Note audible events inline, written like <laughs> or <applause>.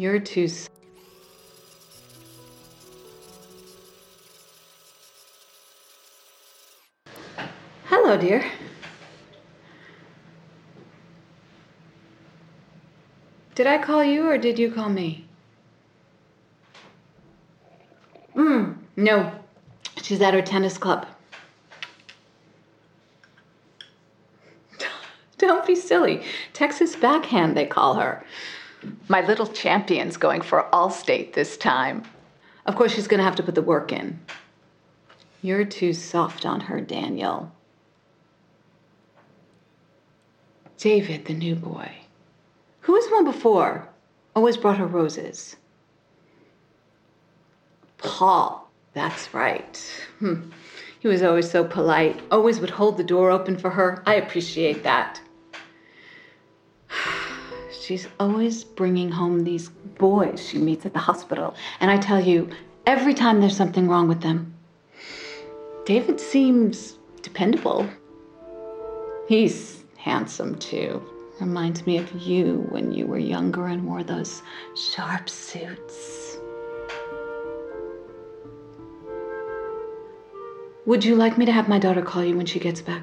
You're too. Hello, dear. Did I call you or did you call me? Mm, no. She's at her tennis club. <laughs> Don't be silly. Texas backhand, they call her. My little champion's going for Allstate this time. Of course, she's going to have to put the work in. You're too soft on her, Daniel. David, the new boy. Who was one before? Always brought her roses. Paul, that's right. Hmm. He was always so polite, always would hold the door open for her. I appreciate that. She's always bringing home these boys she meets at the hospital. And I tell you, every time there's something wrong with them, David seems dependable. He's handsome too. Reminds me of you when you were younger and wore those sharp suits. Would you like me to have my daughter call you when she gets back?